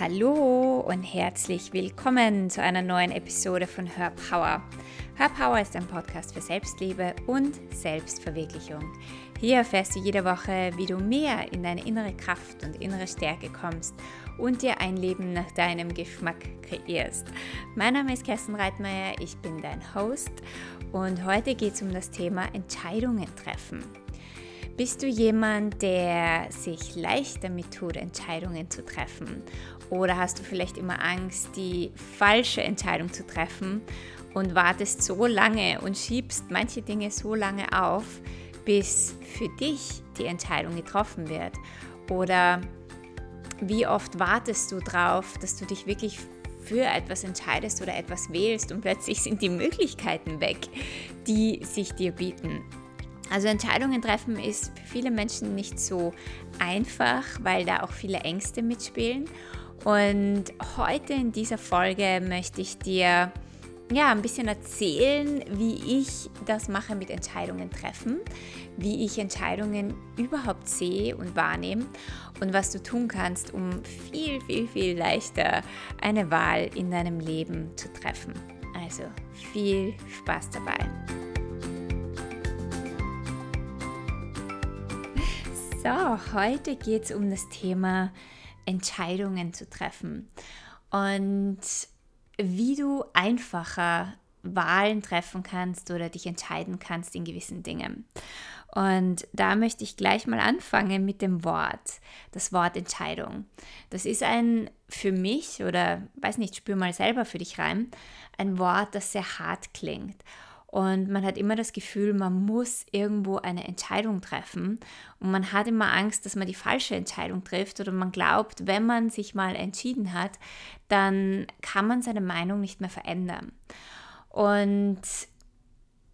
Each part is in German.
Hallo und herzlich willkommen zu einer neuen Episode von Hör Power. Hör Power ist ein Podcast für Selbstliebe und Selbstverwirklichung. Hier erfährst du jede Woche, wie du mehr in deine innere Kraft und innere Stärke kommst und dir ein Leben nach deinem Geschmack kreierst. Mein Name ist Kerstin Reitmeier, ich bin dein Host und heute geht es um das Thema Entscheidungen treffen. Bist du jemand, der sich leicht damit tut, Entscheidungen zu treffen? Oder hast du vielleicht immer Angst, die falsche Entscheidung zu treffen und wartest so lange und schiebst manche Dinge so lange auf, bis für dich die Entscheidung getroffen wird? Oder wie oft wartest du darauf, dass du dich wirklich für etwas entscheidest oder etwas wählst und plötzlich sind die Möglichkeiten weg, die sich dir bieten? Also Entscheidungen treffen ist für viele Menschen nicht so einfach, weil da auch viele Ängste mitspielen. Und heute in dieser Folge möchte ich dir ja, ein bisschen erzählen, wie ich das mache mit Entscheidungen treffen, wie ich Entscheidungen überhaupt sehe und wahrnehme und was du tun kannst, um viel, viel, viel leichter eine Wahl in deinem Leben zu treffen. Also viel Spaß dabei. So, heute geht es um das Thema Entscheidungen zu treffen und wie du einfacher Wahlen treffen kannst oder dich entscheiden kannst in gewissen Dingen. Und da möchte ich gleich mal anfangen mit dem Wort, das Wort Entscheidung. Das ist ein für mich oder weiß nicht, spür mal selber für dich rein, ein Wort, das sehr hart klingt. Und man hat immer das Gefühl, man muss irgendwo eine Entscheidung treffen. Und man hat immer Angst, dass man die falsche Entscheidung trifft. Oder man glaubt, wenn man sich mal entschieden hat, dann kann man seine Meinung nicht mehr verändern. Und,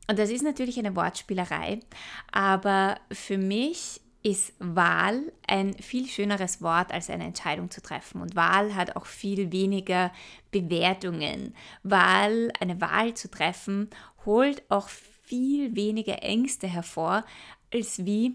und das ist natürlich eine Wortspielerei. Aber für mich ist Wahl ein viel schöneres Wort als eine Entscheidung zu treffen. Und Wahl hat auch viel weniger Bewertungen. Wahl, eine Wahl zu treffen, holt auch viel weniger Ängste hervor, als wie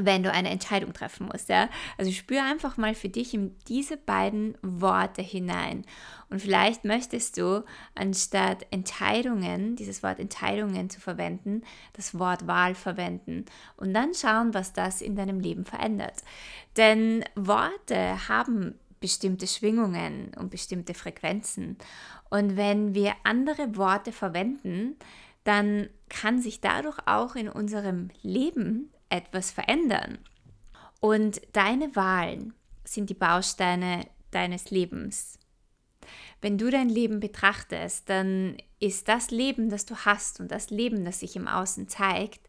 wenn du eine Entscheidung treffen musst. Ja? Also spür einfach mal für dich in diese beiden Worte hinein. Und vielleicht möchtest du, anstatt Entscheidungen, dieses Wort Entscheidungen zu verwenden, das Wort Wahl verwenden und dann schauen, was das in deinem Leben verändert. Denn Worte haben bestimmte Schwingungen und bestimmte Frequenzen. Und wenn wir andere Worte verwenden, dann kann sich dadurch auch in unserem Leben etwas verändern. Und deine Wahlen sind die Bausteine deines Lebens. Wenn du dein Leben betrachtest, dann ist das Leben, das du hast und das Leben, das sich im Außen zeigt,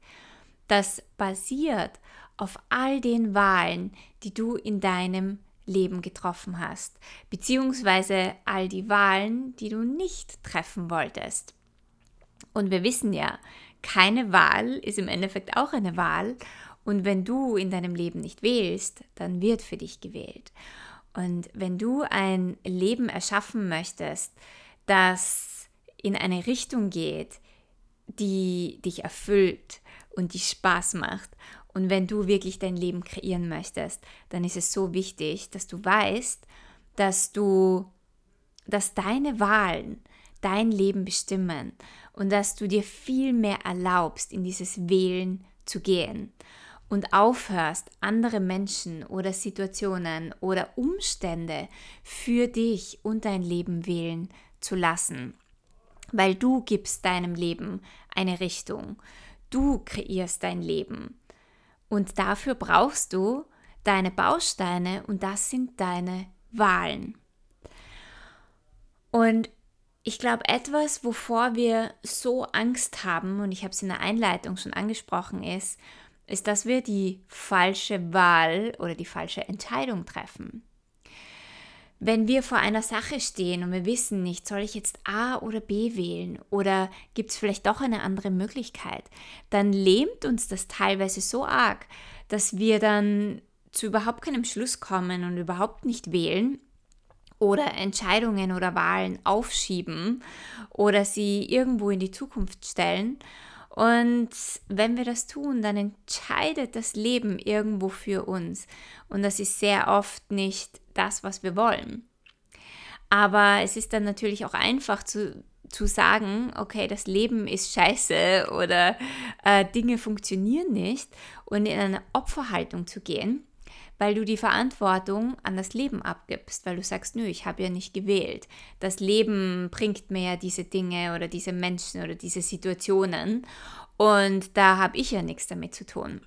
das basiert auf all den Wahlen, die du in deinem Leben getroffen hast, beziehungsweise all die Wahlen, die du nicht treffen wolltest. Und wir wissen ja, keine Wahl ist im Endeffekt auch eine Wahl. Und wenn du in deinem Leben nicht wählst, dann wird für dich gewählt. Und wenn du ein Leben erschaffen möchtest, das in eine Richtung geht, die dich erfüllt und die Spaß macht und wenn du wirklich dein Leben kreieren möchtest, dann ist es so wichtig, dass du weißt, dass du, dass deine Wahlen dein Leben bestimmen und dass du dir viel mehr erlaubst, in dieses Wählen zu gehen und aufhörst, andere Menschen oder Situationen oder Umstände für dich und dein Leben wählen zu lassen. Weil du gibst deinem Leben eine Richtung. Du kreierst dein Leben. Und dafür brauchst du deine Bausteine und das sind deine Wahlen. Und ich glaube, etwas, wovor wir so Angst haben, und ich habe es in der Einleitung schon angesprochen, ist, ist, dass wir die falsche Wahl oder die falsche Entscheidung treffen. Wenn wir vor einer Sache stehen und wir wissen nicht, soll ich jetzt A oder B wählen oder gibt es vielleicht doch eine andere Möglichkeit, dann lähmt uns das teilweise so arg, dass wir dann zu überhaupt keinem Schluss kommen und überhaupt nicht wählen oder Entscheidungen oder Wahlen aufschieben oder sie irgendwo in die Zukunft stellen. Und wenn wir das tun, dann entscheidet das Leben irgendwo für uns. Und das ist sehr oft nicht das, was wir wollen. Aber es ist dann natürlich auch einfach zu, zu sagen, okay, das Leben ist scheiße oder äh, Dinge funktionieren nicht und in eine Opferhaltung zu gehen, weil du die Verantwortung an das Leben abgibst, weil du sagst, nö, ich habe ja nicht gewählt. Das Leben bringt mir ja diese Dinge oder diese Menschen oder diese Situationen und da habe ich ja nichts damit zu tun.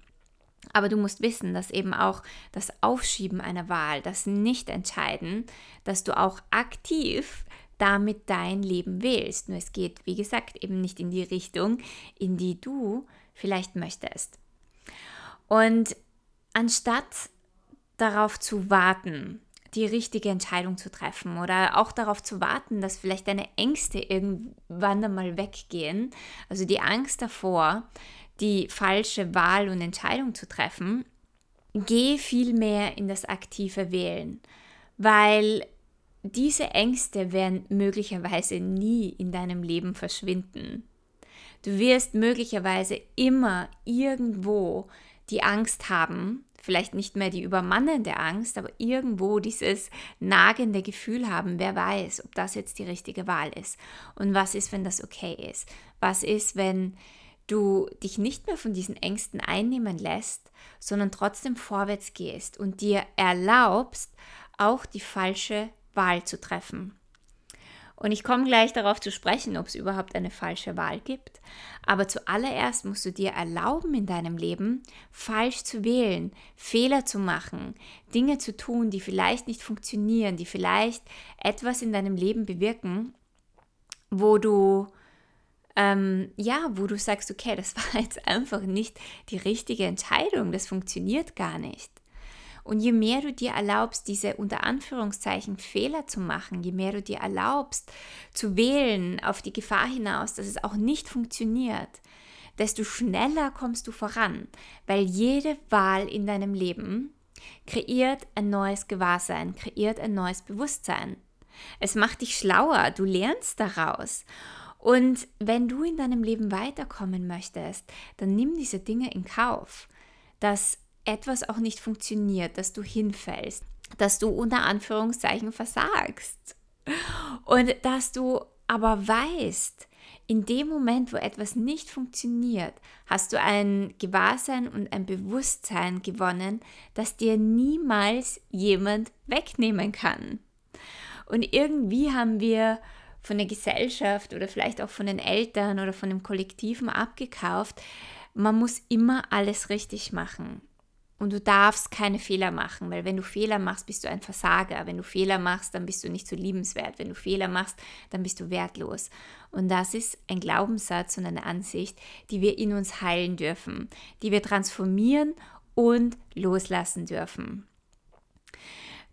Aber du musst wissen, dass eben auch das Aufschieben einer Wahl, das Nicht-Entscheiden, dass du auch aktiv damit dein Leben wählst. Nur es geht, wie gesagt, eben nicht in die Richtung, in die du vielleicht möchtest. Und anstatt darauf zu warten, die richtige Entscheidung zu treffen oder auch darauf zu warten, dass vielleicht deine Ängste irgendwann einmal weggehen, also die Angst davor, die falsche Wahl und Entscheidung zu treffen, geh viel mehr in das aktive Wählen, weil diese Ängste werden möglicherweise nie in deinem Leben verschwinden. Du wirst möglicherweise immer irgendwo die Angst haben, vielleicht nicht mehr die übermannende Angst, aber irgendwo dieses nagende Gefühl haben, wer weiß, ob das jetzt die richtige Wahl ist. Und was ist, wenn das okay ist? Was ist, wenn du dich nicht mehr von diesen Ängsten einnehmen lässt, sondern trotzdem vorwärts gehst und dir erlaubst, auch die falsche Wahl zu treffen. Und ich komme gleich darauf zu sprechen, ob es überhaupt eine falsche Wahl gibt. Aber zuallererst musst du dir erlauben, in deinem Leben falsch zu wählen, Fehler zu machen, Dinge zu tun, die vielleicht nicht funktionieren, die vielleicht etwas in deinem Leben bewirken, wo du ähm, ja, wo du sagst, okay, das war jetzt einfach nicht die richtige Entscheidung, das funktioniert gar nicht. Und je mehr du dir erlaubst, diese unter Anführungszeichen Fehler zu machen, je mehr du dir erlaubst zu wählen auf die Gefahr hinaus, dass es auch nicht funktioniert, desto schneller kommst du voran, weil jede Wahl in deinem Leben kreiert ein neues Gewahrsein, kreiert ein neues Bewusstsein. Es macht dich schlauer, du lernst daraus. Und wenn du in deinem Leben weiterkommen möchtest, dann nimm diese Dinge in Kauf, dass etwas auch nicht funktioniert, dass du hinfällst, dass du unter Anführungszeichen versagst und dass du aber weißt, in dem Moment, wo etwas nicht funktioniert, hast du ein Gewahrsein und ein Bewusstsein gewonnen, das dir niemals jemand wegnehmen kann. Und irgendwie haben wir von der Gesellschaft oder vielleicht auch von den Eltern oder von dem Kollektiven abgekauft. Man muss immer alles richtig machen. Und du darfst keine Fehler machen, weil wenn du Fehler machst, bist du ein Versager. Wenn du Fehler machst, dann bist du nicht so liebenswert. Wenn du Fehler machst, dann bist du wertlos. Und das ist ein Glaubenssatz und eine Ansicht, die wir in uns heilen dürfen, die wir transformieren und loslassen dürfen.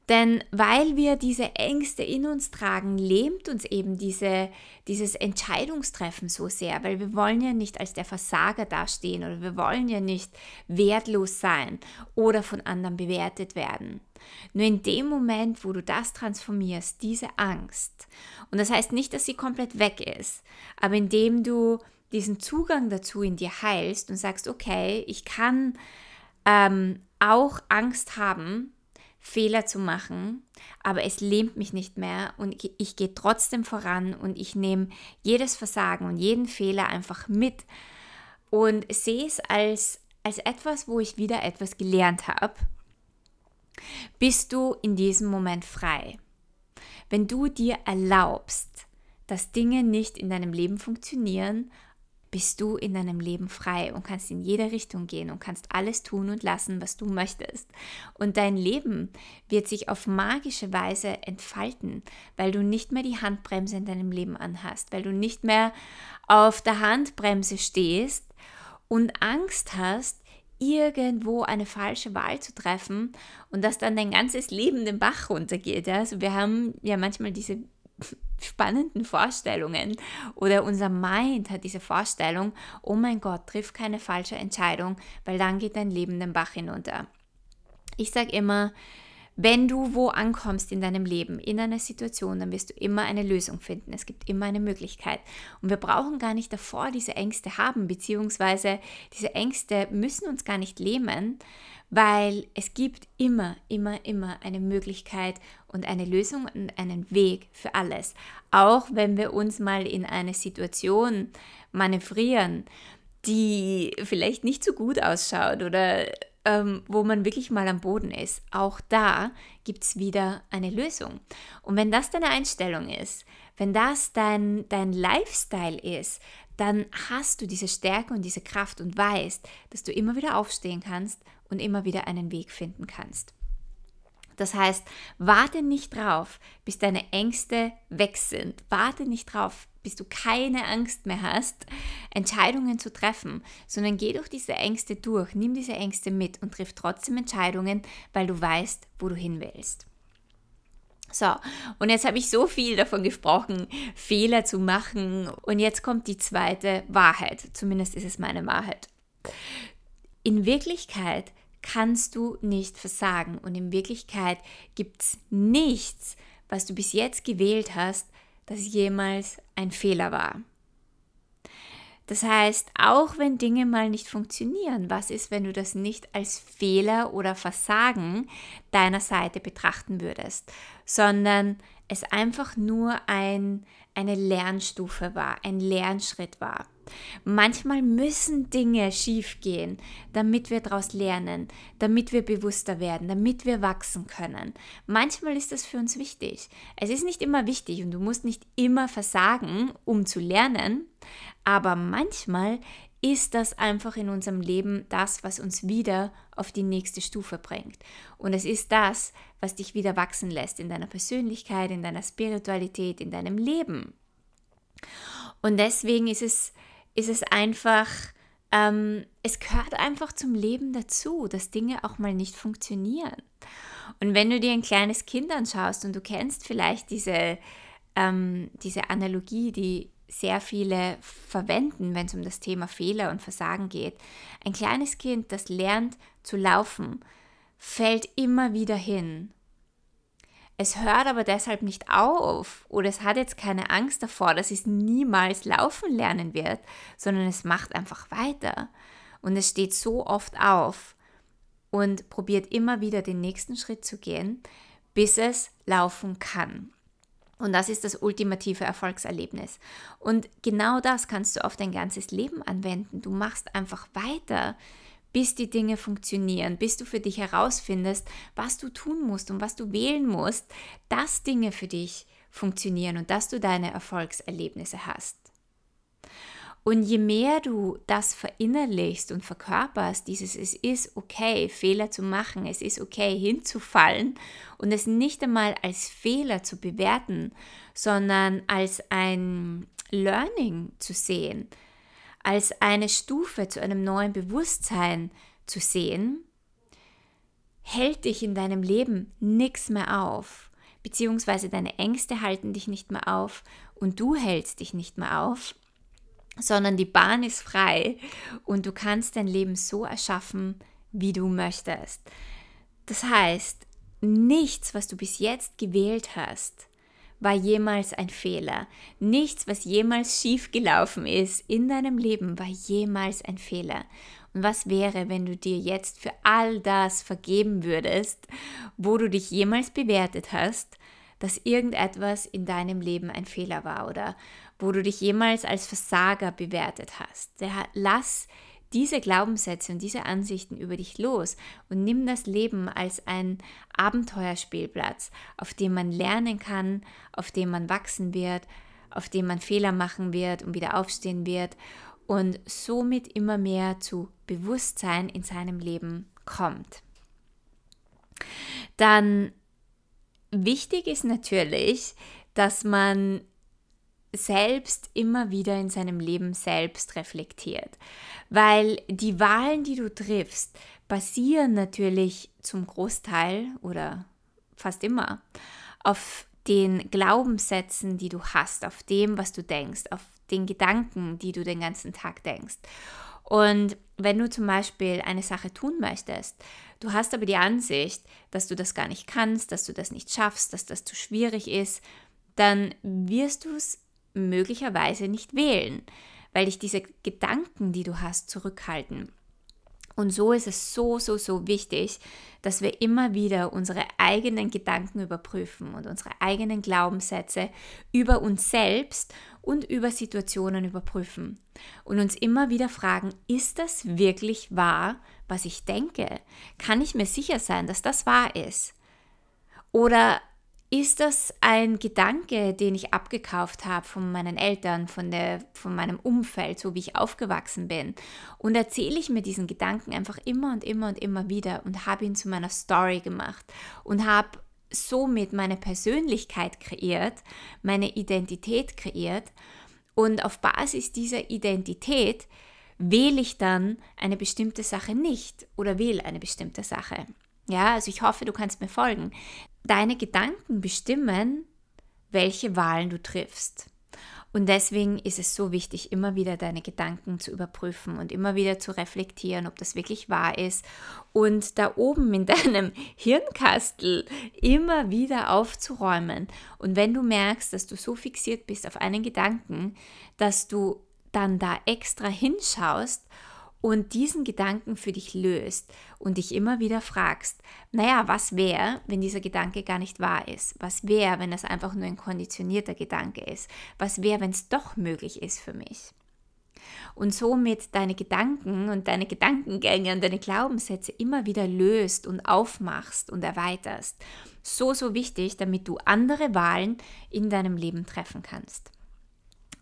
Denn weil wir diese Ängste in uns tragen, lähmt uns eben diese, dieses Entscheidungstreffen so sehr, weil wir wollen ja nicht als der Versager dastehen oder wir wollen ja nicht wertlos sein oder von anderen bewertet werden. Nur in dem Moment, wo du das transformierst, diese Angst, und das heißt nicht, dass sie komplett weg ist, aber indem du diesen Zugang dazu in dir heilst und sagst, okay, ich kann ähm, auch Angst haben, Fehler zu machen, aber es lähmt mich nicht mehr und ich gehe trotzdem voran und ich nehme jedes Versagen und jeden Fehler einfach mit und sehe es als, als etwas, wo ich wieder etwas gelernt habe, bist du in diesem Moment frei. Wenn du dir erlaubst, dass Dinge nicht in deinem Leben funktionieren bist du in deinem Leben frei und kannst in jede Richtung gehen und kannst alles tun und lassen, was du möchtest. Und dein Leben wird sich auf magische Weise entfalten, weil du nicht mehr die Handbremse in deinem Leben anhast, weil du nicht mehr auf der Handbremse stehst und Angst hast, irgendwo eine falsche Wahl zu treffen und dass dann dein ganzes Leben den Bach runtergeht. Also wir haben ja manchmal diese spannenden Vorstellungen oder unser Mind hat diese Vorstellung, oh mein Gott, triff keine falsche Entscheidung, weil dann geht dein Leben den Bach hinunter. Ich sage immer, Wenn du wo ankommst in deinem Leben, in einer Situation, dann wirst du immer eine Lösung finden. Es gibt immer eine Möglichkeit. Und wir brauchen gar nicht davor diese Ängste haben, beziehungsweise diese Ängste müssen uns gar nicht lähmen, weil es gibt immer, immer, immer eine Möglichkeit und eine Lösung und einen Weg für alles. Auch wenn wir uns mal in eine Situation manövrieren, die vielleicht nicht so gut ausschaut oder ähm, wo man wirklich mal am Boden ist, auch da gibt es wieder eine Lösung. Und wenn das deine Einstellung ist, wenn das dein, dein Lifestyle ist, dann hast du diese Stärke und diese Kraft und weißt, dass du immer wieder aufstehen kannst und immer wieder einen Weg finden kannst. Das heißt, warte nicht drauf, bis deine Ängste weg sind. Warte nicht drauf, bis du keine Angst mehr hast, Entscheidungen zu treffen, sondern geh durch diese Ängste durch, nimm diese Ängste mit und triff trotzdem Entscheidungen, weil du weißt, wo du hin willst. So, und jetzt habe ich so viel davon gesprochen, Fehler zu machen. Und jetzt kommt die zweite Wahrheit. Zumindest ist es meine Wahrheit. In Wirklichkeit kannst du nicht versagen. Und in Wirklichkeit gibt es nichts, was du bis jetzt gewählt hast, das jemals ein Fehler war. Das heißt, auch wenn Dinge mal nicht funktionieren, was ist, wenn du das nicht als Fehler oder Versagen deiner Seite betrachten würdest, sondern es einfach nur ein, eine Lernstufe war, ein Lernschritt war. Manchmal müssen Dinge schiefgehen, damit wir daraus lernen, damit wir bewusster werden, damit wir wachsen können. Manchmal ist das für uns wichtig. Es ist nicht immer wichtig und du musst nicht immer versagen, um zu lernen, aber manchmal ist das einfach in unserem Leben das, was uns wieder auf die nächste Stufe bringt. Und es ist das, was dich wieder wachsen lässt in deiner Persönlichkeit, in deiner Spiritualität, in deinem Leben. Und deswegen ist es ist es einfach, ähm, es gehört einfach zum Leben dazu, dass Dinge auch mal nicht funktionieren. Und wenn du dir ein kleines Kind anschaust und du kennst vielleicht diese, ähm, diese Analogie, die sehr viele verwenden, wenn es um das Thema Fehler und Versagen geht. Ein kleines Kind, das lernt zu laufen, fällt immer wieder hin es hört aber deshalb nicht auf oder es hat jetzt keine Angst davor, dass es niemals laufen lernen wird, sondern es macht einfach weiter. Und es steht so oft auf und probiert immer wieder den nächsten Schritt zu gehen, bis es laufen kann. Und das ist das ultimative Erfolgserlebnis. Und genau das kannst du auf dein ganzes Leben anwenden. Du machst einfach weiter bis die Dinge funktionieren, bis du für dich herausfindest, was du tun musst und was du wählen musst, dass Dinge für dich funktionieren und dass du deine Erfolgserlebnisse hast. Und je mehr du das verinnerlichst und verkörperst, dieses es ist okay, Fehler zu machen, es ist okay, hinzufallen und es nicht einmal als Fehler zu bewerten, sondern als ein Learning zu sehen, als eine Stufe zu einem neuen Bewusstsein zu sehen, hält dich in deinem Leben nichts mehr auf, beziehungsweise deine Ängste halten dich nicht mehr auf und du hältst dich nicht mehr auf, sondern die Bahn ist frei und du kannst dein Leben so erschaffen, wie du möchtest. Das heißt, nichts, was du bis jetzt gewählt hast, war jemals ein Fehler. Nichts, was jemals schiefgelaufen ist in deinem Leben, war jemals ein Fehler. Und was wäre, wenn du dir jetzt für all das vergeben würdest, wo du dich jemals bewertet hast, dass irgendetwas in deinem Leben ein Fehler war oder wo du dich jemals als Versager bewertet hast? Lass diese Glaubenssätze und diese Ansichten über dich los und nimm das Leben als ein Abenteuerspielplatz, auf dem man lernen kann, auf dem man wachsen wird, auf dem man Fehler machen wird und wieder aufstehen wird und somit immer mehr zu Bewusstsein in seinem Leben kommt. Dann wichtig ist natürlich, dass man selbst immer wieder in seinem Leben selbst reflektiert. Weil die Wahlen, die du triffst, basieren natürlich zum Großteil oder fast immer auf den Glaubenssätzen, die du hast, auf dem, was du denkst, auf den Gedanken, die du den ganzen Tag denkst. Und wenn du zum Beispiel eine Sache tun möchtest, Du hast aber die Ansicht, dass du das gar nicht kannst, dass du das nicht schaffst, dass das zu schwierig ist, dann wirst du es möglicherweise nicht wählen, weil dich diese Gedanken, die du hast, zurückhalten. Und so ist es so, so, so wichtig, dass wir immer wieder unsere eigenen Gedanken überprüfen und unsere eigenen Glaubenssätze über uns selbst und über Situationen überprüfen. Und uns immer wieder fragen, ist das wirklich wahr, was ich denke? Kann ich mir sicher sein, dass das wahr ist? Oder ist das ein Gedanke, den ich abgekauft habe von meinen Eltern, von, der, von meinem Umfeld, so wie ich aufgewachsen bin? Und erzähle ich mir diesen Gedanken einfach immer und immer und immer wieder und habe ihn zu meiner Story gemacht und habe somit meine Persönlichkeit kreiert, meine Identität kreiert. Und auf Basis dieser Identität wähle ich dann eine bestimmte Sache nicht oder wähle eine bestimmte Sache. Ja, also ich hoffe, du kannst mir folgen. Deine Gedanken bestimmen, welche Wahlen du triffst. Und deswegen ist es so wichtig, immer wieder deine Gedanken zu überprüfen und immer wieder zu reflektieren, ob das wirklich wahr ist. Und da oben in deinem Hirnkastel immer wieder aufzuräumen. Und wenn du merkst, dass du so fixiert bist auf einen Gedanken, dass du dann da extra hinschaust und diesen Gedanken für dich löst und dich immer wieder fragst, naja, was wäre, wenn dieser Gedanke gar nicht wahr ist? Was wäre, wenn das einfach nur ein konditionierter Gedanke ist? Was wäre, wenn es doch möglich ist für mich? Und somit deine Gedanken und deine Gedankengänge und deine Glaubenssätze immer wieder löst und aufmachst und erweiterst. So, so wichtig, damit du andere Wahlen in deinem Leben treffen kannst.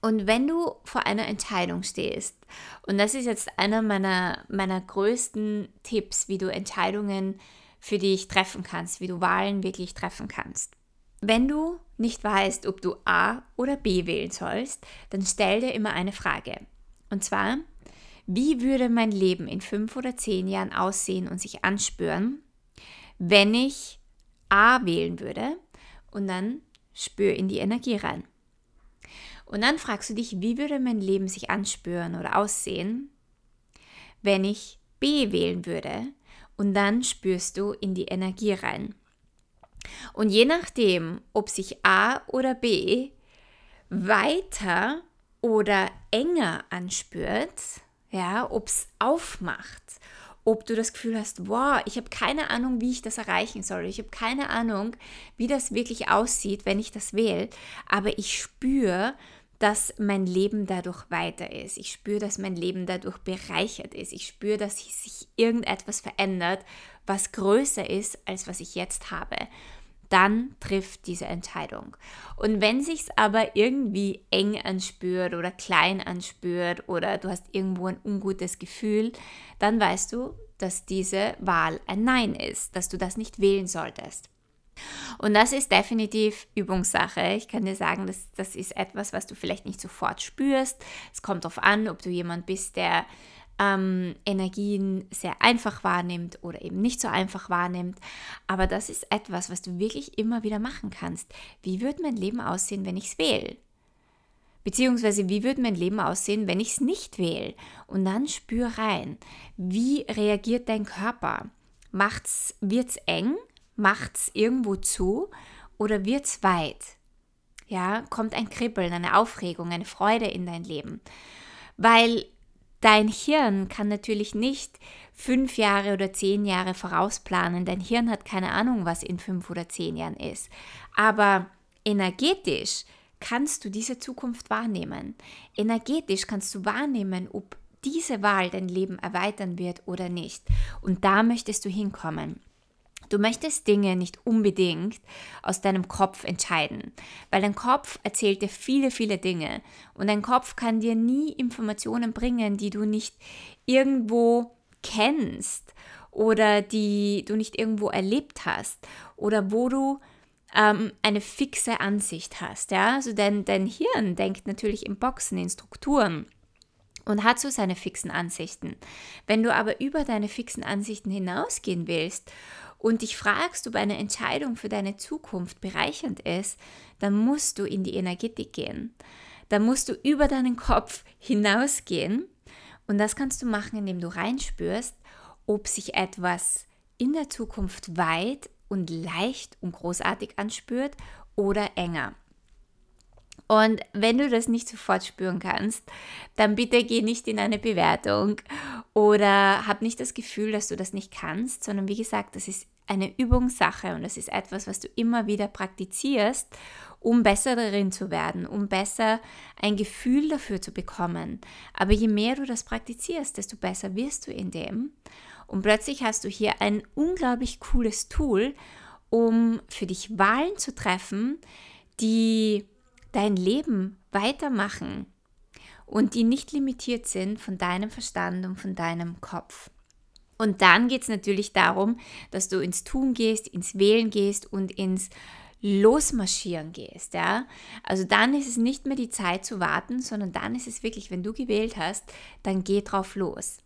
Und wenn du vor einer Entscheidung stehst, und das ist jetzt einer meiner, meiner größten Tipps, wie du Entscheidungen für dich treffen kannst, wie du Wahlen wirklich treffen kannst. Wenn du nicht weißt, ob du A oder B wählen sollst, dann stell dir immer eine Frage. Und zwar, wie würde mein Leben in fünf oder zehn Jahren aussehen und sich anspüren, wenn ich A wählen würde und dann spür in die Energie rein. Und dann fragst du dich, wie würde mein Leben sich anspüren oder aussehen, wenn ich B wählen würde? Und dann spürst du in die Energie rein. Und je nachdem, ob sich A oder B weiter oder enger anspürt, ja, ob es aufmacht, ob du das Gefühl hast, wow, ich habe keine Ahnung, wie ich das erreichen soll. Ich habe keine Ahnung, wie das wirklich aussieht, wenn ich das wähle, aber ich spüre, dass mein Leben dadurch weiter ist. Ich spüre, dass mein Leben dadurch bereichert ist. Ich spüre, dass sich irgendetwas verändert, was größer ist, als was ich jetzt habe. Dann trifft diese Entscheidung. Und wenn sich's aber irgendwie eng anspürt oder klein anspürt oder du hast irgendwo ein ungutes Gefühl, dann weißt du, dass diese Wahl ein Nein ist, dass du das nicht wählen solltest. Und das ist definitiv Übungssache. Ich kann dir sagen, das, das ist etwas, was du vielleicht nicht sofort spürst. Es kommt darauf an, ob du jemand bist, der ähm, Energien sehr einfach wahrnimmt oder eben nicht so einfach wahrnimmt. Aber das ist etwas, was du wirklich immer wieder machen kannst. Wie wird mein Leben aussehen, wenn ich es wähle? Beziehungsweise, wie wird mein Leben aussehen, wenn ich es nicht wähle? Und dann spür rein. Wie reagiert dein Körper? Wird es eng? Macht es irgendwo zu oder wird es weit? Ja, kommt ein Kribbeln, eine Aufregung, eine Freude in dein Leben. Weil dein Hirn kann natürlich nicht fünf Jahre oder zehn Jahre vorausplanen. Dein Hirn hat keine Ahnung, was in fünf oder zehn Jahren ist. Aber energetisch kannst du diese Zukunft wahrnehmen. Energetisch kannst du wahrnehmen, ob diese Wahl dein Leben erweitern wird oder nicht. Und da möchtest du hinkommen. Du möchtest Dinge nicht unbedingt aus deinem Kopf entscheiden, weil dein Kopf erzählt dir viele, viele Dinge und dein Kopf kann dir nie Informationen bringen, die du nicht irgendwo kennst oder die du nicht irgendwo erlebt hast oder wo du ähm, eine fixe Ansicht hast. Ja? Also dein, dein Hirn denkt natürlich in Boxen, in Strukturen und hat so seine fixen Ansichten. Wenn du aber über deine fixen Ansichten hinausgehen willst und dich fragst, ob eine Entscheidung für deine Zukunft bereichernd ist, dann musst du in die Energetik gehen. Dann musst du über deinen Kopf hinausgehen und das kannst du machen, indem du reinspürst, ob sich etwas in der Zukunft weit und leicht und großartig anspürt oder enger. Und wenn du das nicht sofort spüren kannst, dann bitte geh nicht in eine Bewertung oder hab nicht das Gefühl, dass du das nicht kannst, sondern wie gesagt, das ist eine Übungssache und das ist etwas, was du immer wieder praktizierst, um besser darin zu werden, um besser ein Gefühl dafür zu bekommen. Aber je mehr du das praktizierst, desto besser wirst du in dem. Und plötzlich hast du hier ein unglaublich cooles Tool, um für dich Wahlen zu treffen, die dein Leben weitermachen und die nicht limitiert sind von deinem Verstand und von deinem Kopf. Und dann geht es natürlich darum, dass du ins Tun gehst, ins Wählen gehst und ins Losmarschieren gehst. Ja? Also dann ist es nicht mehr die Zeit zu warten, sondern dann ist es wirklich, wenn du gewählt hast, dann geh drauf los.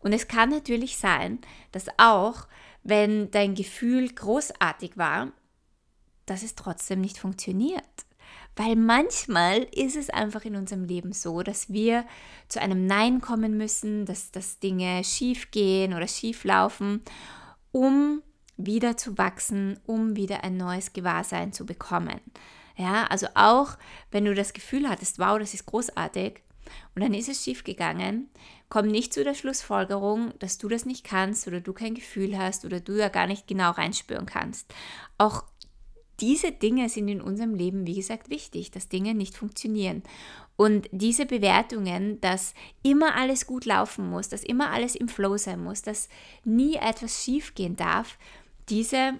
Und es kann natürlich sein, dass auch, wenn dein Gefühl großartig war, dass es trotzdem nicht funktioniert. Weil manchmal ist es einfach in unserem Leben so, dass wir zu einem Nein kommen müssen, dass, dass Dinge schief gehen oder schief laufen, um wieder zu wachsen, um wieder ein neues Gewahrsein zu bekommen. Ja, also auch wenn du das Gefühl hattest, wow, das ist großartig, und dann ist es schief gegangen, komm nicht zu der Schlussfolgerung, dass du das nicht kannst oder du kein Gefühl hast oder du da gar nicht genau reinspüren kannst. Auch diese Dinge sind in unserem Leben, wie gesagt, wichtig, dass Dinge nicht funktionieren. Und diese Bewertungen, dass immer alles gut laufen muss, dass immer alles im Flow sein muss, dass nie etwas schiefgehen darf, diese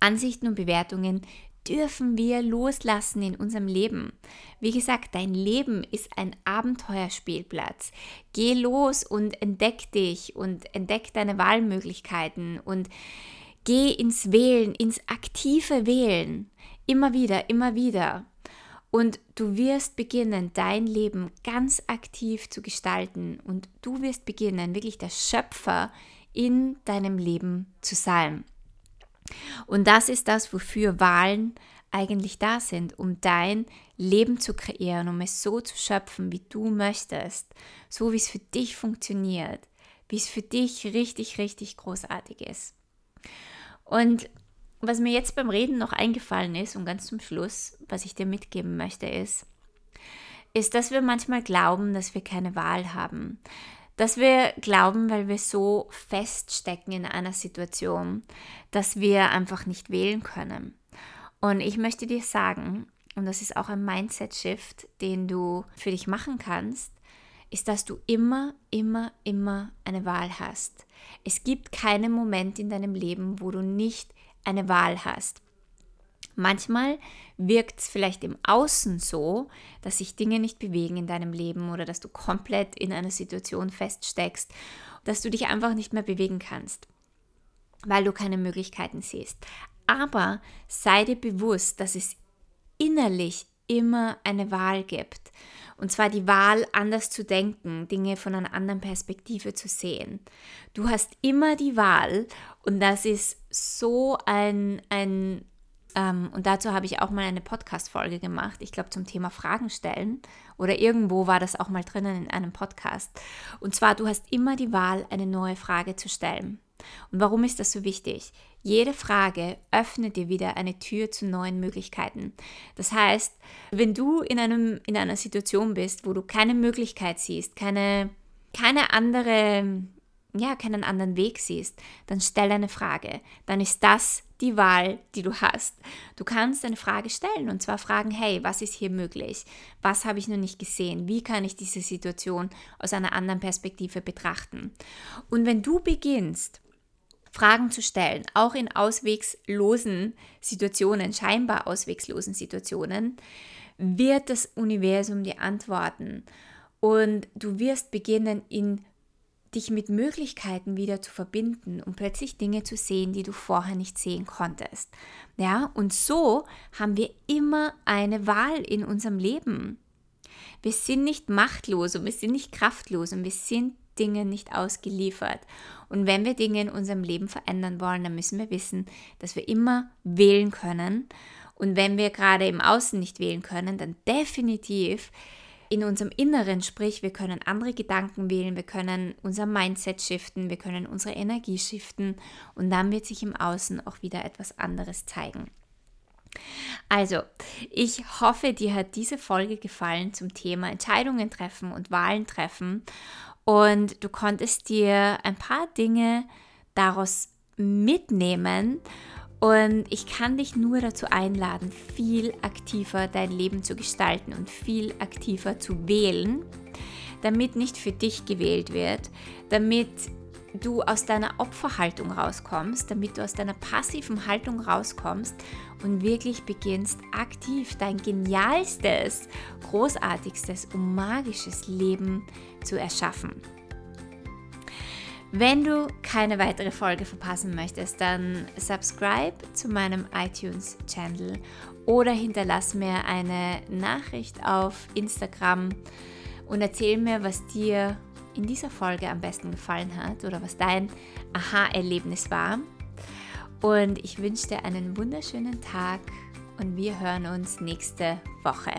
Ansichten und Bewertungen dürfen wir loslassen in unserem Leben. Wie gesagt, dein Leben ist ein Abenteuerspielplatz. Geh los und entdeck dich und entdeck deine Wahlmöglichkeiten und Geh ins Wählen, ins aktive Wählen. Immer wieder, immer wieder. Und du wirst beginnen, dein Leben ganz aktiv zu gestalten. Und du wirst beginnen, wirklich der Schöpfer in deinem Leben zu sein. Und das ist das, wofür Wahlen eigentlich da sind, um dein Leben zu kreieren, um es so zu schöpfen, wie du möchtest, so wie es für dich funktioniert, wie es für dich richtig, richtig großartig ist. Und was mir jetzt beim Reden noch eingefallen ist und ganz zum Schluss, was ich dir mitgeben möchte, ist, ist, dass wir manchmal glauben, dass wir keine Wahl haben. Dass wir glauben, weil wir so feststecken in einer Situation, dass wir einfach nicht wählen können. Und ich möchte dir sagen, und das ist auch ein Mindset-Shift, den du für dich machen kannst, ist, dass du immer, immer, immer eine Wahl hast. Es gibt keinen Moment in deinem Leben, wo du nicht eine Wahl hast. Manchmal wirkt es vielleicht im Außen so, dass sich Dinge nicht bewegen in deinem Leben oder dass du komplett in einer Situation feststeckst, dass du dich einfach nicht mehr bewegen kannst, weil du keine Möglichkeiten siehst. Aber sei dir bewusst, dass es innerlich immer eine Wahl gibt. Und zwar die Wahl, anders zu denken, Dinge von einer anderen Perspektive zu sehen. Du hast immer die Wahl und das ist so ein, ein ähm, und dazu habe ich auch mal eine Podcast-Folge gemacht, ich glaube zum Thema Fragen stellen oder irgendwo war das auch mal drinnen in einem Podcast. Und zwar, du hast immer die Wahl, eine neue Frage zu stellen. Und warum ist das so wichtig? Jede Frage öffnet dir wieder eine Tür zu neuen Möglichkeiten. Das heißt, wenn du in, einem, in einer Situation bist, wo du keine Möglichkeit siehst, keine, keine andere, ja, keinen anderen Weg siehst, dann stell eine Frage. Dann ist das die Wahl, die du hast. Du kannst eine Frage stellen und zwar fragen, hey, was ist hier möglich? Was habe ich noch nicht gesehen? Wie kann ich diese Situation aus einer anderen Perspektive betrachten? Und wenn du beginnst, Fragen zu stellen, auch in auswegslosen Situationen, scheinbar auswegslosen Situationen, wird das Universum dir antworten und du wirst beginnen, in dich mit Möglichkeiten wieder zu verbinden und plötzlich Dinge zu sehen, die du vorher nicht sehen konntest. Ja, und so haben wir immer eine Wahl in unserem Leben. Wir sind nicht machtlos und wir sind nicht kraftlos und wir sind Dingen nicht ausgeliefert. Und wenn wir Dinge in unserem Leben verändern wollen, dann müssen wir wissen, dass wir immer wählen können. Und wenn wir gerade im Außen nicht wählen können, dann definitiv in unserem Inneren, sprich, wir können andere Gedanken wählen, wir können unser Mindset shiften, wir können unsere Energie shiften und dann wird sich im Außen auch wieder etwas anderes zeigen. Also, ich hoffe, dir hat diese Folge gefallen zum Thema Entscheidungen treffen und Wahlen treffen und du konntest dir ein paar Dinge daraus mitnehmen. Und ich kann dich nur dazu einladen, viel aktiver dein Leben zu gestalten und viel aktiver zu wählen, damit nicht für dich gewählt wird, damit du aus deiner Opferhaltung rauskommst, damit du aus deiner passiven Haltung rauskommst und wirklich beginnst aktiv dein genialstes, großartigstes und magisches Leben zu erschaffen. Wenn du keine weitere Folge verpassen möchtest, dann subscribe zu meinem iTunes-Channel oder hinterlass mir eine Nachricht auf Instagram und erzähl mir, was dir in dieser Folge am besten gefallen hat oder was dein Aha-Erlebnis war. Und ich wünsche dir einen wunderschönen Tag und wir hören uns nächste Woche.